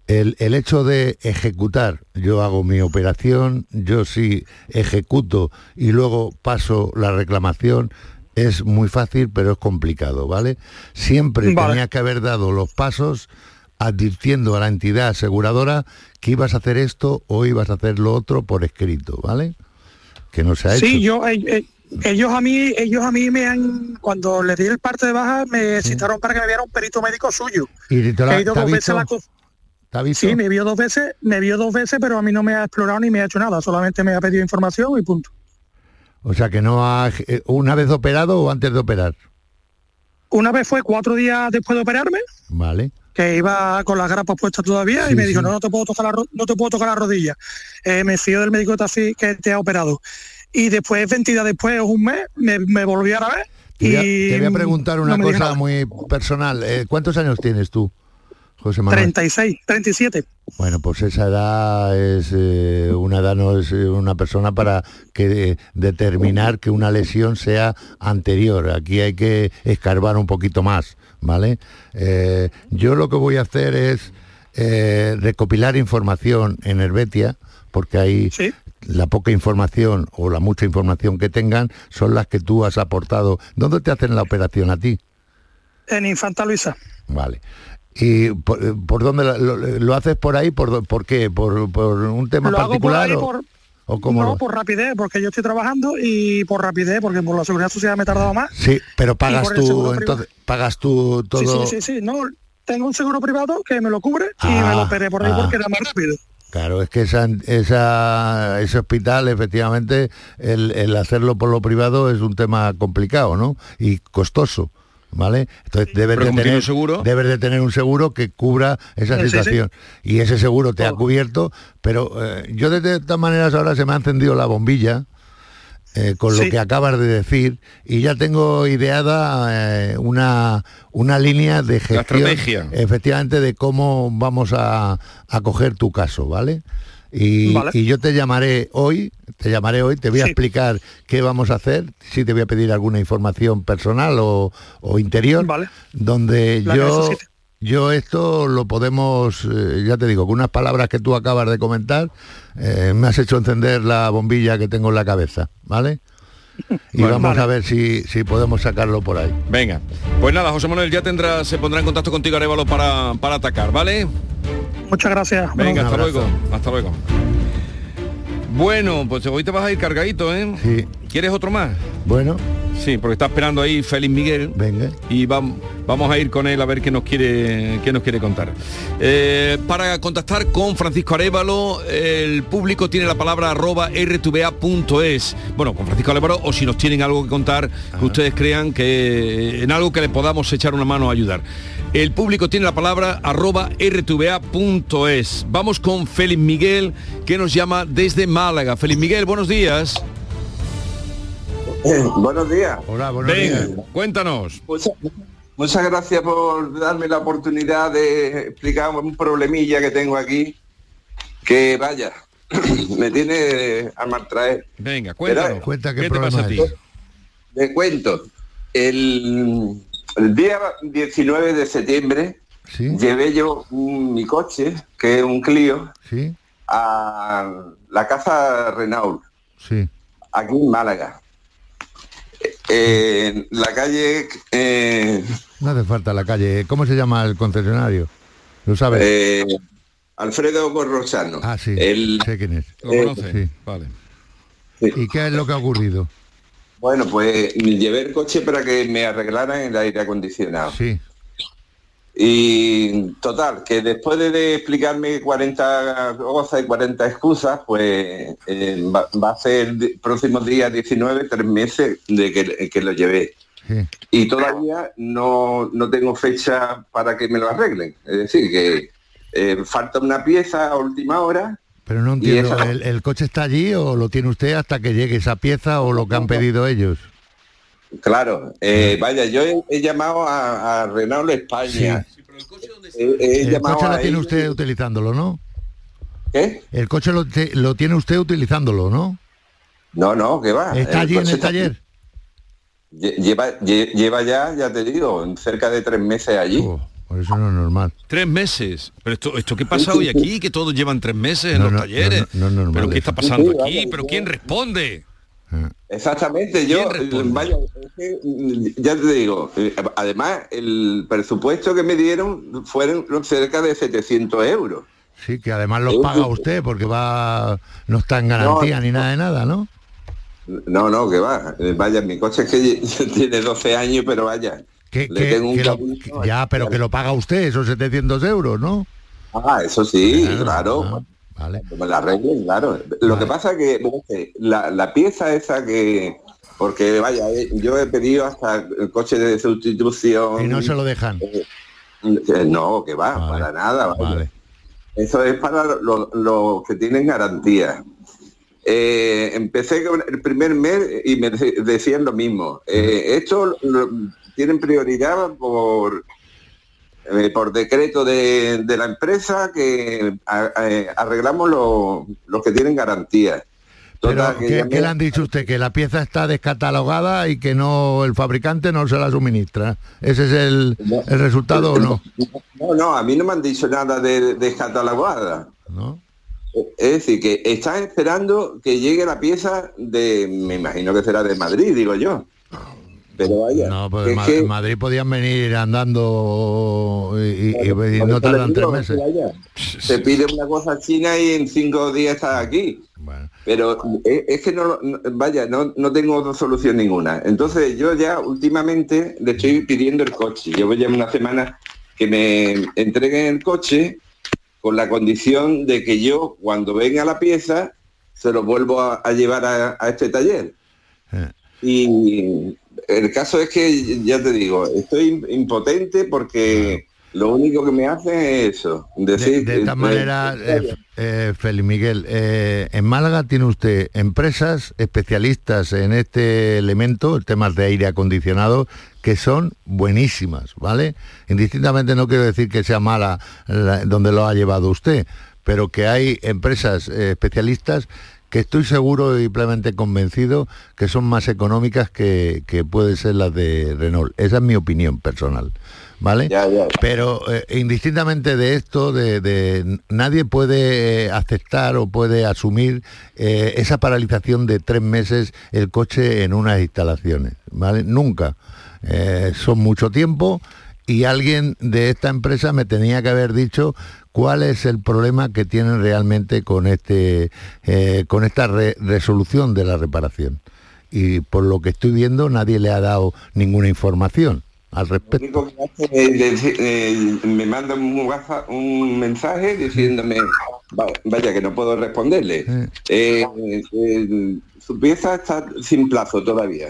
El, el hecho de ejecutar, yo hago mi operación, yo sí ejecuto y luego paso la reclamación, es muy fácil, pero es complicado, ¿vale? Siempre Vale. tenía que haber dado los pasos advirtiendo a la entidad aseguradora que ibas a hacer esto o ibas a hacer lo otro por escrito, ¿vale? Que no se ha Sí, hecho. yo eh, eh, ellos a mí ellos a mí me han cuando les di el parte de baja me citaron para que me viera un perito médico suyo. ¿Y te, lo ha- te ha la ¿Te ha visto? Sí, me vio dos veces, me vio dos veces, pero a mí no me ha explorado ni me ha hecho nada, solamente me ha pedido información y punto. O sea que no ha... eh, ¿Una vez operado o antes de operar? Una vez fue cuatro días después de operarme, Vale. que iba con las grapas puestas todavía Sí, y me sí. dijo, no, no te puedo tocar la, no te puedo tocar la rodilla. Eh, me fío del médico te, ha- que te ha operado. Y después, 20 días después, o un mes, me, me volví a ver. Te voy a, y te voy a preguntar una cosa muy personal. Eh, ¿Cuántos años tienes tú, José Manuel? 36, 37. Bueno, pues esa edad es eh, una edad no es eh, una persona para que eh, determinar que una lesión sea anterior. Aquí hay que escarbar un poquito más, ¿vale? Eh, yo lo que voy a hacer es recopilar información en Herbetia, porque hay la poca información o la mucha información que tengan son las que tú has aportado. ¿Dónde te hacen la operación a ti? En Infanta Luisa. Vale. ¿Y por, eh, por dónde lo, haces por ahí? ¿Por, por qué? ¿Por, por un tema Lo hago por particular? ahí o, o cómo no, lo- por rapidez, porque yo estoy trabajando y por rapidez, porque por la seguridad social me he tardado más. Sí, pero pagas tú, privado. entonces, pagas tú todo. Sí, sí, sí, sí, no, tengo un seguro privado que me lo cubre y me Ah, lo operé por ahí ah. porque era más rápido. Claro, es que esa, esa- ese hospital, efectivamente, el, el hacerlo por lo privado es un tema complicado, ¿no? Y costoso, ¿vale? Entonces debes de, tener, un seguro. debes de tener un seguro que cubra esa Sí, sí, sí. situación. Y ese seguro te ha cubierto, pero eh, yo de todas maneras ahora se me ha encendido la bombilla. eh, con lo que acabas de decir y ya tengo ideada eh, una, una línea de gestión estrategia. efectivamente de cómo vamos a, a coger tu caso, ¿vale? Y, Vale. y yo te llamaré hoy, te llamaré hoy, te voy a Sí. explicar qué vamos a hacer, si te voy a pedir alguna información personal o, o interior, Vale. donde La yo, yo esto lo podemos, eh, ya te digo, con unas palabras que tú acabas de comentar, eh, me has hecho encender la bombilla que tengo en la cabeza, ¿vale? Y vamos Vale. a ver si, si podemos sacarlo por ahí. Venga. Pues nada, José Manuel ya tendrá, se pondrá en contacto contigo Arevalo para, para atacar, ¿vale? Muchas gracias. Venga, hasta luego. Hasta luego. Bueno, pues hoy te vas a ir cargadito, ¿eh? Sí. ¿Quieres otro más? Bueno, Sí, porque está esperando ahí Félix Miguel. Venga. Y vam- vamos a ir con él a ver qué nos quiere, qué nos quiere contar. Eh, para contactar con Francisco Arevalo, el público tiene la palabra arroba rtva.es. Bueno, con Francisco Arevalo, o si nos tienen algo que contar, que ustedes crean que en algo que le podamos echar una mano a ayudar. El público tiene la palabra arroba rtva.es. Vamos con Félix Miguel, que nos llama desde Málaga. Félix Miguel, buenos días. Buenos días. Hola, buenos Venga, cuéntanos. Muchas, muchas gracias por darme la oportunidad de explicar un problemilla que tengo aquí. Que vaya, me tiene a maltraer. Venga, cuéntanos. Cuenta qué, ¿Qué te pasa a ti? Le cuento. El, el día 19 de septiembre Sí, llevé yo un- mi coche, que es un Clio, sí, a la casa Renault, sí. aquí en Málaga. Eh, en la calle eh, No hace falta la calle. ¿Cómo se llama el concesionario? ¿Lo sabes? eh, Alfredo Corrosano. ah, sí. el- sé quién es. ¿Lo Eh, conoce? sí. Vale. ¿Y qué es lo que ha ocurrido? Bueno, pues llevé el coche para que me arreglaran el aire acondicionado. Sí, Y total, que después de, explicarme 40 cosas y 40 excusas, pues eh, va, va a ser el próximo día 19, tres meses de que, que lo llevé. sí. Y todavía no, no tengo fecha para que me lo arreglen. Es decir, que eh, falta una pieza a última hora. Pero no Y entiendo, esa- ¿el, el coche está allí o lo tiene usted hasta que llegue esa pieza o lo que han pedido ellos? Claro, eh, vaya, yo he, he llamado a, a Renault España. He- he El coche lo a tiene ellos. usted utilizándolo, ¿no? ¿Qué? El coche lo, te- lo tiene usted utilizándolo, ¿no? No, no, que va. ¿Está allí en el taller? Lle- Lleva, lle- lleva ya, ya te digo, cerca de tres meses allí. Oh, por eso no es normal. Tres meses. Pero esto, esto qué pasa hoy aquí, que todos llevan tres meses en No, los no, talleres. no, no, no es normal pero qué está pasando Sí, sí, aquí, pero quién responde. Exactamente, yo, ¿Quién responde? vaya, que, mm, ya te digo, eh, además el presupuesto que me dieron fueron cerca de 700 euros. Sí, que además los paga usted porque va no está en garantía No, ni nada de nada, ¿no? No, no, que va, eh, vaya, mi coche es que tiene 12 años, pero vaya, Que, le que- tengo un que lo- cariño que- ya, pero que lo paga usted, esos 700 euros, ¿no? Ah, eso sí, Claro, claro. ¿vale? Me la arreglen, claro. Lo que pasa es que la, la pieza esa que... Porque vaya, eh, yo he pedido hasta el coche de sustitución. Y no se lo dejan. Eh, no, que va, para nada. vaya. Eso es para los que tienen garantía. Eh, empecé con el primer mes y me de- decían lo mismo. Eh, esto lo- tienen prioridad por eh, por decreto de, de la empresa que a- a- arreglamos los los que tienen garantía. Pero, ¿qué, le han dicho usted? Que la pieza está descatalogada y que no el fabricante no se la suministra. ¿Ese es el, el resultado o no? No, no, a mí no me han dicho nada de descatalogada. ¿No? Es decir, que están esperando que llegue la pieza de, me imagino que será de Madrid, digo yo. Pero vaya, No, pues que en que- Madrid podían venir andando y, y- y no tardan tres meses. Se pide una cosa china y en cinco días está aquí. Pero es, es que no, no- vaya, no, no tengo otra solución ninguna. Entonces yo ya últimamente le estoy pidiendo el coche. Llevo ya una semana que me entreguen el coche con la condición de que yo cuando venga la pieza se lo vuelvo a, a llevar a, a este taller. Eh. Y el caso es que, ya te digo, estoy impotente porque lo único que me hace es eso. De, Decir, de esta eh, manera, eh, eh, Félix Miguel, eh, en Málaga tiene usted empresas especialistas en este elemento, temas de aire acondicionado, que son buenísimas, ¿vale? Indistintamente no quiero decir que sea mala la- donde lo ha llevado usted, pero que hay empresas eh, especialistas que estoy seguro y plenamente convencido que son más económicas que, que pueden ser las de Renault. Esa es mi opinión personal. ¿Vale? Pero eh, indistintamente de esto, de, de- nadie puede eh, aceptar o puede asumir eh, esa paralización de tres meses el coche en unas instalaciones, ¿vale? Nunca. Eh, son mucho tiempo y alguien de esta empresa me tenía que haber dicho cuál es el problema que tienen realmente con este eh, con esta re- resolución de la reparación y por lo que estoy viendo nadie le ha dado ninguna información al respecto que hace eh, me manda un, WhatsApp- un mensaje diciéndome, "Va- vaya que no puedo responderle. Eh, eh, su pieza está sin plazo todavía.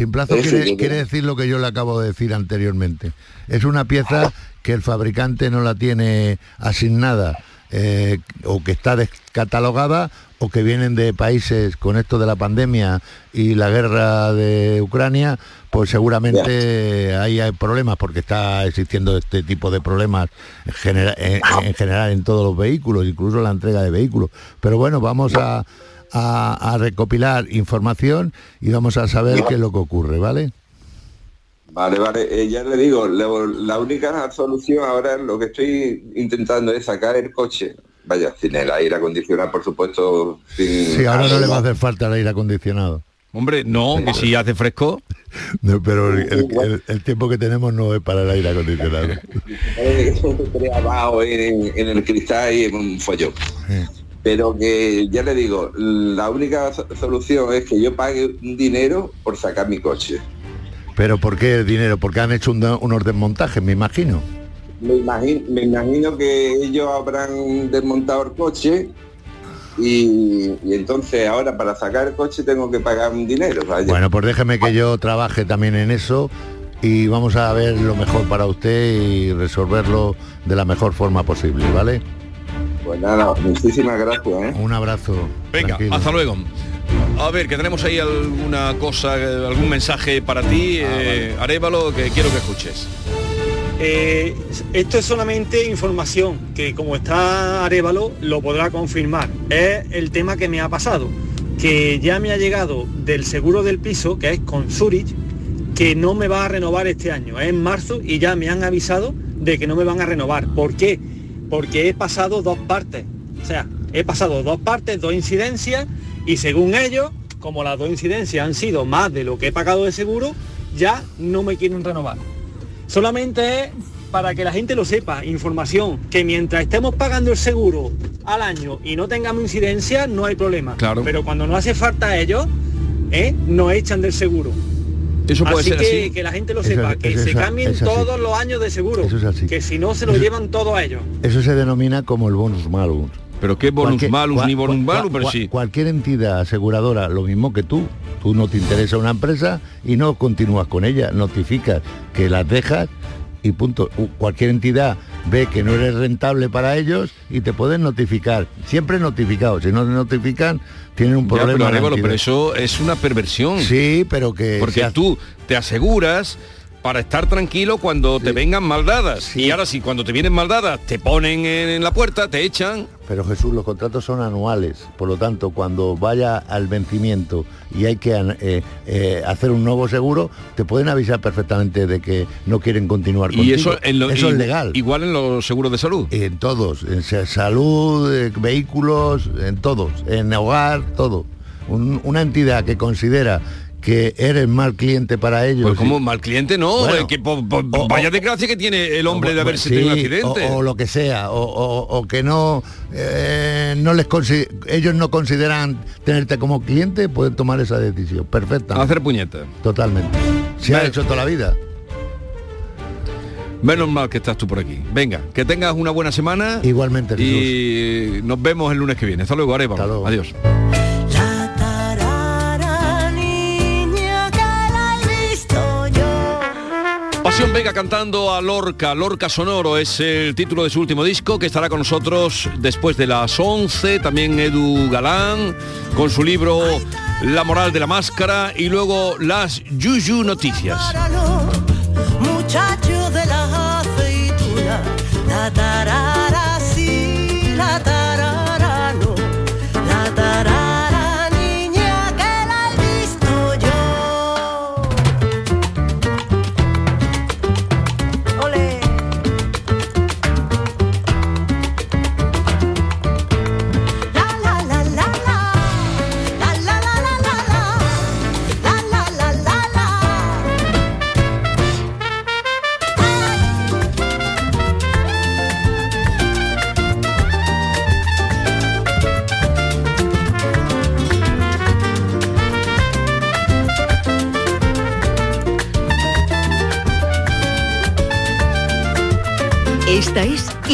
Sin plazo Eso quiere, quiere decir lo que yo le acabo de decir anteriormente. Es una pieza que el fabricante no la tiene asignada eh, o que está descatalogada o que vienen de países con esto de la pandemia y la guerra de Ucrania, pues seguramente ahí hay problemas porque está existiendo este tipo de problemas en, genera- en- en general en todos los vehículos, incluso la entrega de vehículos. Pero bueno, vamos a, a- a recopilar información y vamos a saber qué es lo que ocurre, ¿vale? Vale, vale, eh, ya le digo, la, la única solución ahora lo que estoy intentando es sacar el coche, vaya, sin el aire acondicionado, por supuesto, sin... Sí, ahora no le va a hacer falta el aire acondicionado. Hombre, no, que si hace fresco. No, pero el, el- el tiempo que tenemos no es para el aire acondicionado. Abajo en, en el cristal y en un follón. Pero que ya le digo, la única so- solución es que yo pague un dinero por sacar mi coche. Pero ¿por qué el dinero? Porque han hecho un- unos desmontajes, me imagino. Me imagino, me imagino que ellos habrán desmontado el coche y, y entonces ahora para sacar el coche tengo que pagar un dinero. vaya. Bueno, pues déjeme que yo trabaje también en eso y vamos a ver lo mejor para usted y resolverlo de la mejor forma posible, ¿vale? Pues nada, muchísimas gracias. ¿eh? Un abrazo. Venga, tranquilo. hasta luego. A ver, que tenemos ahí alguna cosa, algún mensaje para ti, eh, Arévalo, que quiero que escuches. Eh, esto es solamente información que como está Arevalo lo podrá confirmar. Es el tema que me ha pasado, que ya me ha llegado del seguro del piso, que es con Zurich, que no me va a renovar este año. Es en marzo y ya me han avisado de que no me van a renovar. ¿Por qué? Porque he pasado dos partes. O sea, he pasado dos partes, dos incidencias y según ellos, como las dos incidencias han sido más de lo que he pagado de seguro, ya no me quieren renovar. Solamente es para que la gente lo sepa, información, que mientras estemos pagando el seguro al año y no tengamos incidencia, no hay problema. Claro. Pero cuando no hace falta a ellos, ¿eh? nos echan del seguro. Eso puede así ser que, así. que la gente lo Eso sepa, es- que eso se cambien todos los años de seguro. Eso es así. Que si no se lo llevan todo a ellos. Eso se denomina como el bonus malus. Pero qué bonus Cualquier- malus ni bonus cua- malus, pero sí. Cualquier entidad aseguradora, lo mismo que tú. Tú no te interesa una empresa y no continúas con ella. Notificas que las dejas y punto. Cualquier entidad ve que no eres rentable para ellos y te pueden notificar. Siempre notificado. Si no te notifican, tienen un Ya, problema. pero, Arévalo, entidad. pero eso es una perversión. Sí, pero que... Porque tú te aseguras para estar tranquilo cuando te vengan maldadas. Y ahora sí, cuando te vienen maldadas, te ponen en, en la puerta, te echan. Pero Jesús, los contratos son anuales, por lo tanto, cuando vaya al vencimiento y hay que eh, eh, hacer un nuevo seguro, te pueden avisar perfectamente de que no quieren continuar Y contigo. eso, en lo- eso es legal. Igual en los seguros de salud. En todos, en sa- salud, eh, vehículos, en todos, en hogar, todo. Un- una entidad que considera que eres mal cliente para ellos. Pues como mal cliente no, Bueno, que po- po- vaya desgracia que tiene el hombre de haberse Sí, tenido un accidente. O, o lo que sea, o, que no, eh, no les ellos no consideran tenerte como cliente, pueden tomar esa decisión. Perfecta. Hacer puñetas. Totalmente. Se ha hecho toda la vida. Menos mal que estás tú por aquí. Venga, que tengas una buena semana. Igualmente, Y nos vemos el lunes que viene. Hasta luego, Arevalo. Adiós. Vega cantando a Lorca, Lorca Sonoro es el título de su último disco que estará con nosotros después de las 11, también Edu Galán con su libro La moral de la máscara y luego las Yuyu Noticias. Muchacho de la aceituna,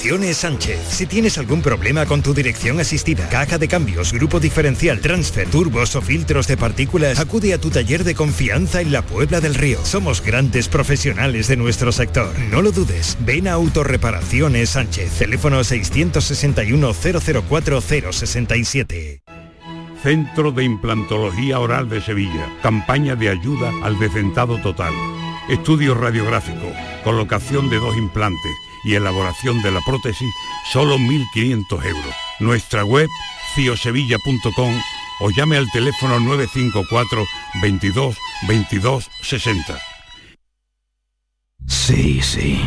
Autorreparaciones Sánchez. Si tienes algún problema con tu dirección asistida, caja de cambios, grupo diferencial, transfer, turbos o filtros de partículas, acude a tu taller de confianza en la Puebla del Río. Somos grandes profesionales de nuestro sector. No lo dudes. Ven a Autorreparaciones Sánchez. Teléfono 661 004 067. Centro de Implantología Oral de Sevilla. Campaña de ayuda al decentado total. Estudio radiográfico, colocación de dos implantes y elaboración de la prótesis, solo 1.500 euros. Nuestra web, ciosevilla.com o llame al teléfono 954 22 22 60. Sí, sí.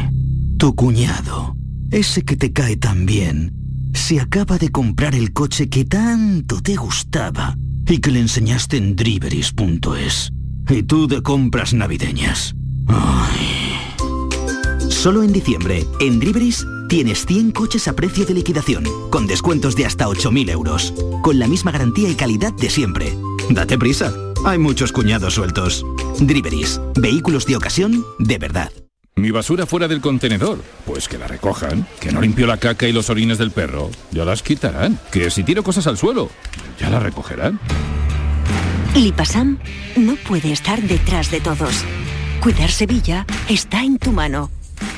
Tu cuñado, ese que te cae tan bien, se acaba de comprar el coche que tanto te gustaba y que le enseñaste en driveris.es. Y tú de compras navideñas. Solo en diciembre, en Driveris, tienes 100 coches a precio de liquidación, con descuentos de hasta 8.000 euros, con la misma garantía y calidad de siempre. Date prisa, hay muchos cuñados sueltos. Driveris, vehículos de ocasión de verdad. Mi basura fuera del contenedor. Pues que la recojan. Que no limpio la caca y los orines del perro. Ya las quitarán. Que si tiro cosas al suelo, ya las recogerán. Lipasam no puede estar detrás de todos. Cuidar Sevilla está en tu mano.